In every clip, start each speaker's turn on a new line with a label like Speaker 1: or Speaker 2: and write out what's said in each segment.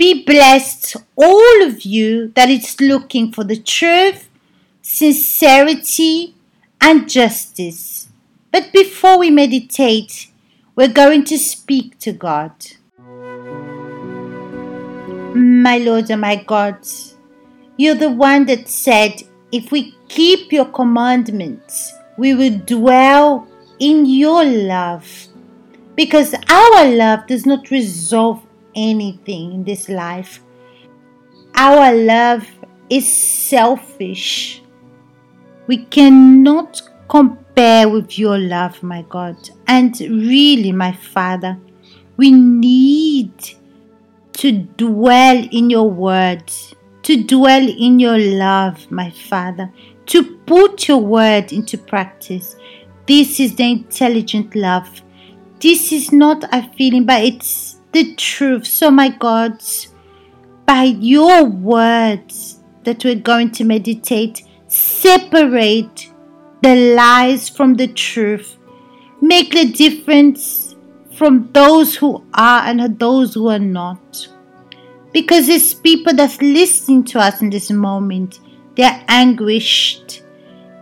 Speaker 1: Be blessed, all of you that is looking for the truth, sincerity, and justice. But before we meditate, we're going to speak to God. My Lord and my God, you're the one that said, if we keep your commandments, we will dwell in your love. Because our love does not resolve anything in this life. Our love is selfish. We cannot compare with your love, my God. And really, my Father, we need to dwell in your word, to dwell in your love, my Father, to put your word into practice. This is the intelligent love. This is not a feeling, but it's the truth. So, my God, by your words that we're going to meditate, separate the lies from the truth. Make the difference from those who are and those who are not. Because there's people that's listening to us in this moment. They're anguished.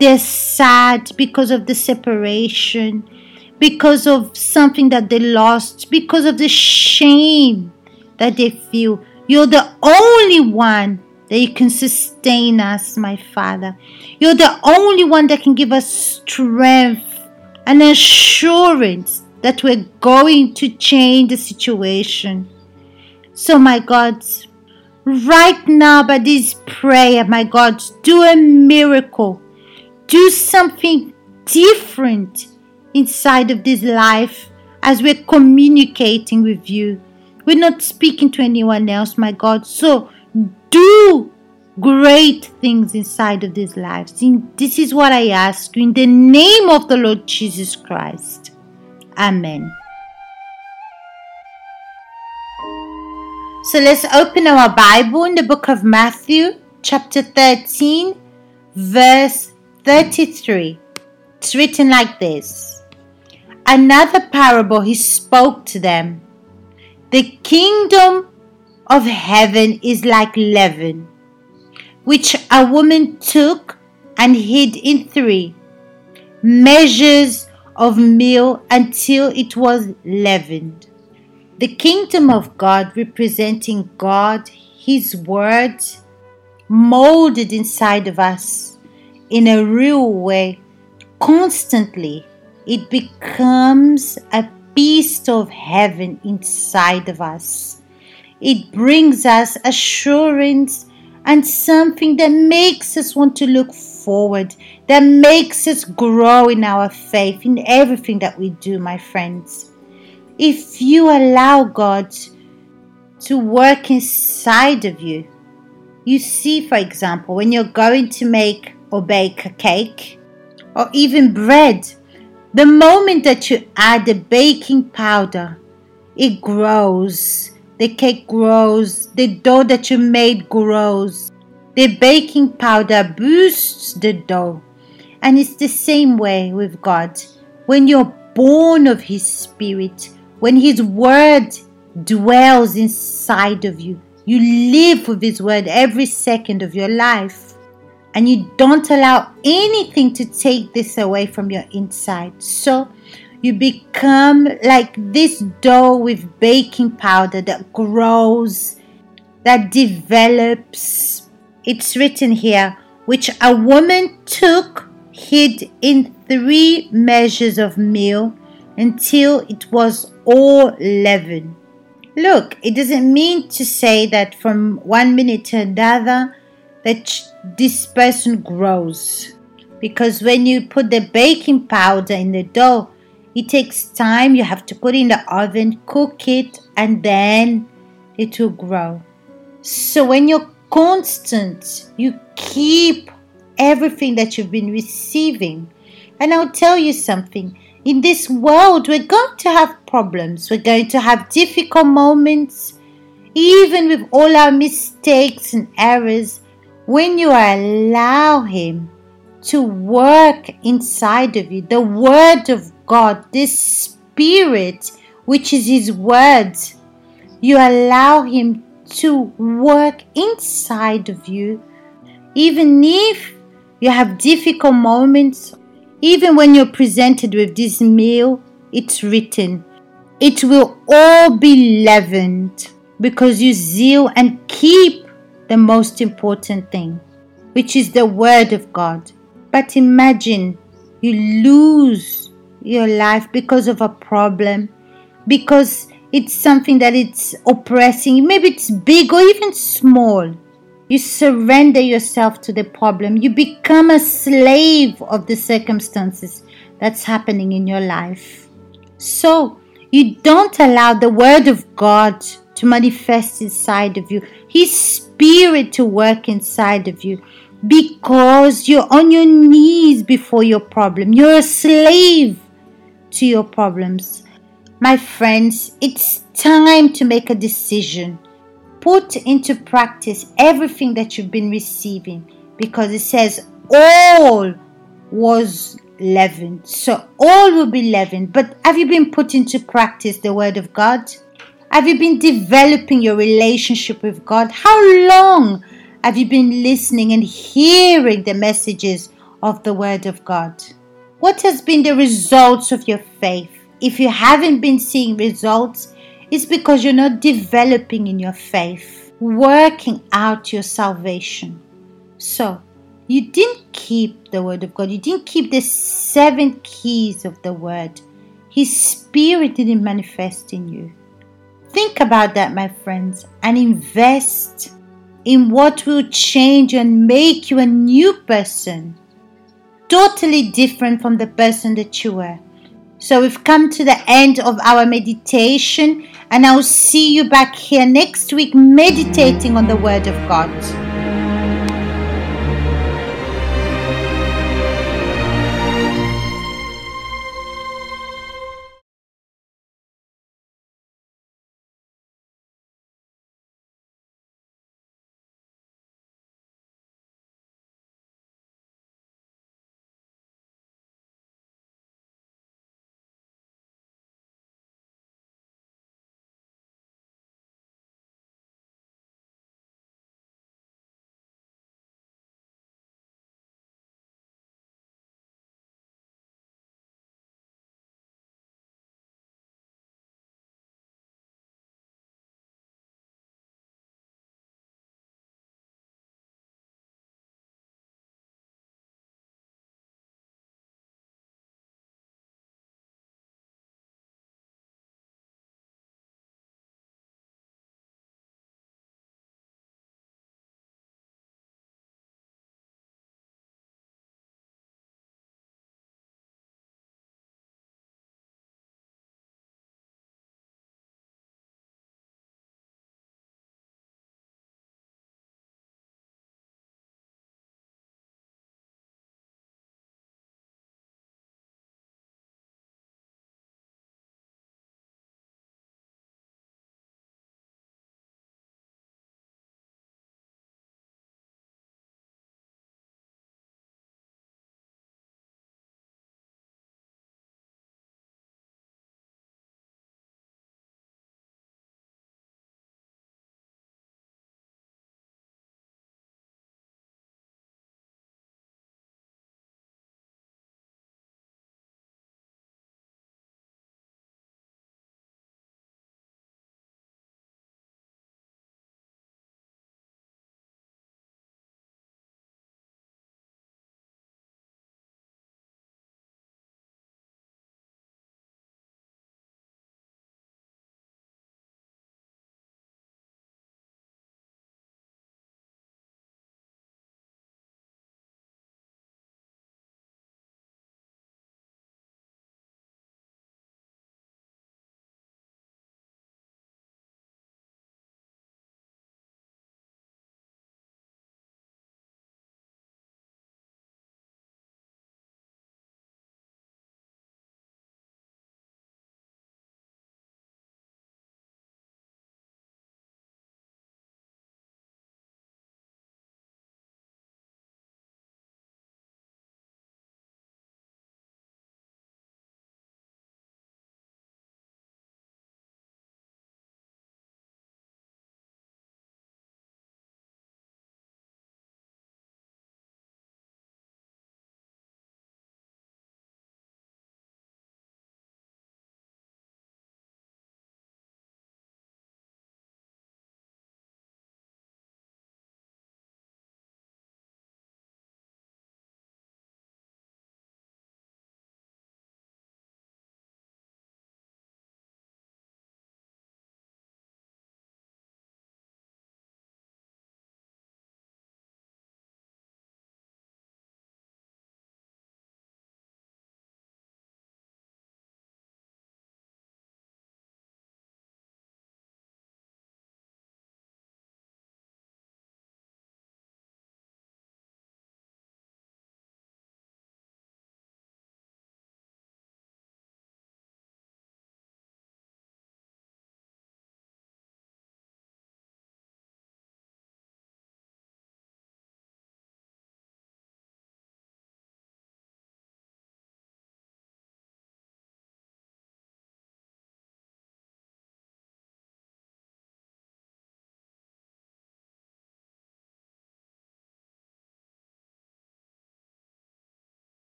Speaker 1: They're sad because of the separation because of something that they lost, because of the shame that they feel. You're the only one that you can sustain us, my Father. You're the only one that can give us strength and assurance that we're going to change the situation. So, my God, right now by this prayer, my God, do a miracle. Do something different inside of this life as we're communicating with you. We're not speaking to anyone else, my God. So do great things inside of these lives. this is what I ask you in the name of the Lord Jesus Christ. Amen. So let's open our Bible in the book of Matthew, chapter 13, verse 33. It's written like this another parable he spoke to them. The kingdom of heaven is like leaven, which a woman took and hid in three measures of meal until it was leavened. The kingdom of God, representing God, His Word, molded inside of us in a real way, constantly it becomes a piece of heaven inside of us. It brings us assurance and something that makes us want to look forward, that makes us grow in our faith in everything that we do, my friends. If you allow God to work inside of you, you see, for example, when you're going to make or bake a cake or even bread, the moment that you add the baking powder, it grows. The cake grows. The dough that you made grows. The baking powder boosts the dough. And it's the same way with God. When you're born of His Spirit, when His Word dwells inside of you, you live with His Word every second of your life and you don't allow anything to take this away from your inside. So you become like this dough with baking powder that grows, that develops. It's written here, which a woman took, hid in three measures of meal until it was all leavened. Look, it doesn't mean to say that from one minute to another that this person grows. Because when you put the baking powder in the dough, it takes time. You have to put in the oven, cook it, and then it will grow. So when you're constant, you keep everything that you've been receiving. And I'll tell you something in this world, we're going to have problems, we're going to have difficult moments, even with all our mistakes and errors when you allow Him to work inside of you, the Word of God, this Spirit, which is His Word, you allow Him to work inside of you, even if you have difficult moments, even when you're presented with this meal, it's written. It will all be leavened because you zeal and keep the most important thing, which is the Word of God. But imagine you lose your life because of a problem, because it's something that it's oppressing. Maybe it's big or even small. You surrender yourself to the problem. You become a slave of the circumstances that's happening in your life. So, you don't allow the Word of God to manifest inside of you, His Spirit to work inside of you, because you're on your knees before your problem. You're a slave to your problems. My friends, it's time to make a decision. Put into practice everything that you've been receiving because it says all was leavened. So all will be leavened. But have you been put into practice the Word of God? Have you been developing your relationship with God? How long have you been listening and hearing the messages of the Word of God? What has been the results of your faith? If you haven't been seeing results, it's because you're not developing in your faith, working out your salvation. So, you didn't keep the Word of God, you didn't keep the seven keys of the Word. His Spirit didn't manifest in you. Think about that, my friends, and invest in what will change and make you a new person, totally different from the person that you were. So we've come to the end of our meditation, and I'll see you back here next week meditating on the Word of God.